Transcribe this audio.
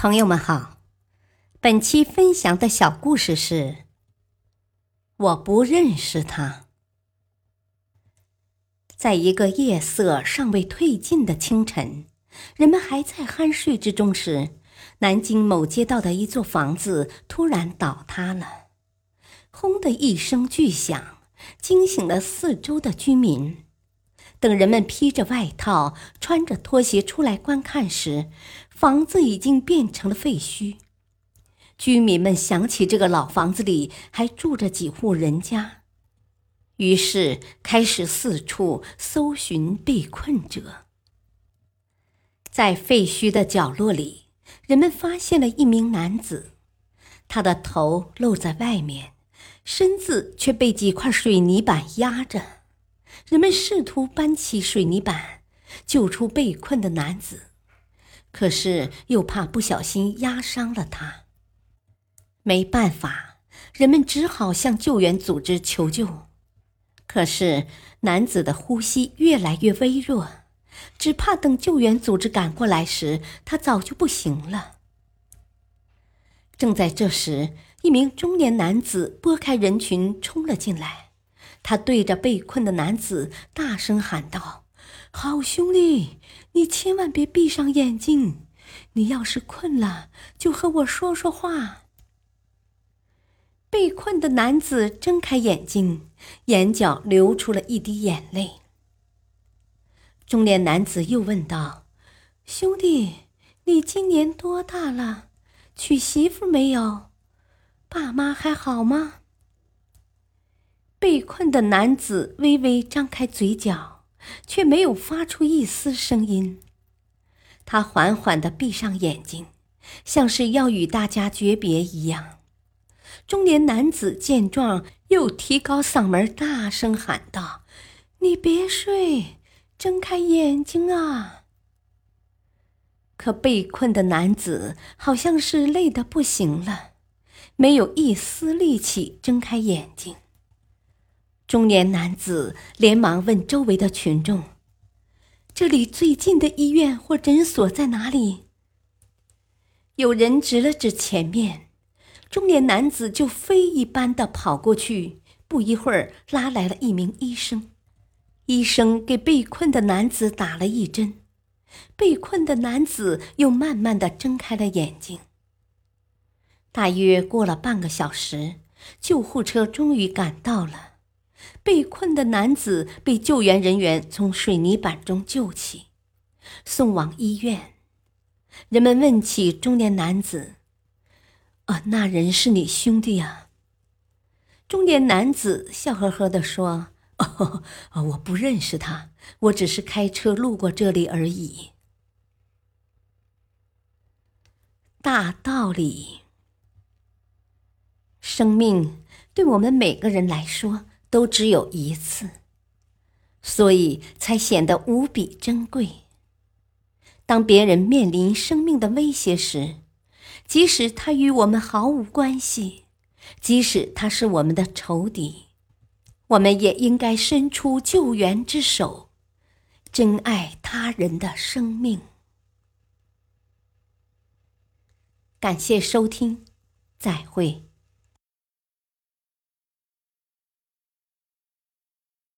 朋友们好，本期分享的小故事是：我不认识他。在一个夜色尚未褪尽的清晨，人们还在酣睡之中时，南京某街道的一座房子突然倒塌了，轰的一声巨响，惊醒了四周的居民。等人们披着外套、穿着拖鞋出来观看时，房子已经变成了废墟。居民们想起这个老房子里还住着几户人家，于是开始四处搜寻被困者。在废墟的角落里，人们发现了一名男子，他的头露在外面，身子却被几块水泥板压着。人们试图搬起水泥板，救出被困的男子，可是又怕不小心压伤了他。没办法，人们只好向救援组织求救。可是男子的呼吸越来越微弱，只怕等救援组织赶过来时，他早就不行了。正在这时，一名中年男子拨开人群冲了进来。他对着被困的男子大声喊道：“好兄弟，你千万别闭上眼睛！你要是困了，就和我说说话。”被困的男子睁开眼睛，眼角流出了一滴眼泪。中年男子又问道：“兄弟，你今年多大了？娶媳妇没有？爸妈还好吗？”被困的男子微微张开嘴角，却没有发出一丝声音。他缓缓地闭上眼睛，像是要与大家诀别一样。中年男子见状，又提高嗓门大声喊道：“你别睡，睁开眼睛啊！”可被困的男子好像是累得不行了，没有一丝力气睁开眼睛。中年男子连忙问周围的群众：“这里最近的医院或诊所在哪里？”有人指了指前面，中年男子就飞一般的跑过去，不一会儿拉来了一名医生。医生给被困的男子打了一针，被困的男子又慢慢的睁开了眼睛。大约过了半个小时，救护车终于赶到了。被困的男子被救援人员从水泥板中救起，送往医院。人们问起中年男子：“啊，那人是你兄弟啊？”中年男子笑呵呵地说：“哦，我不认识他，我只是开车路过这里而已。”大道理，生命对我们每个人来说。都只有一次，所以才显得无比珍贵。当别人面临生命的威胁时，即使他与我们毫无关系，即使他是我们的仇敌，我们也应该伸出救援之手，珍爱他人的生命。感谢收听，再会。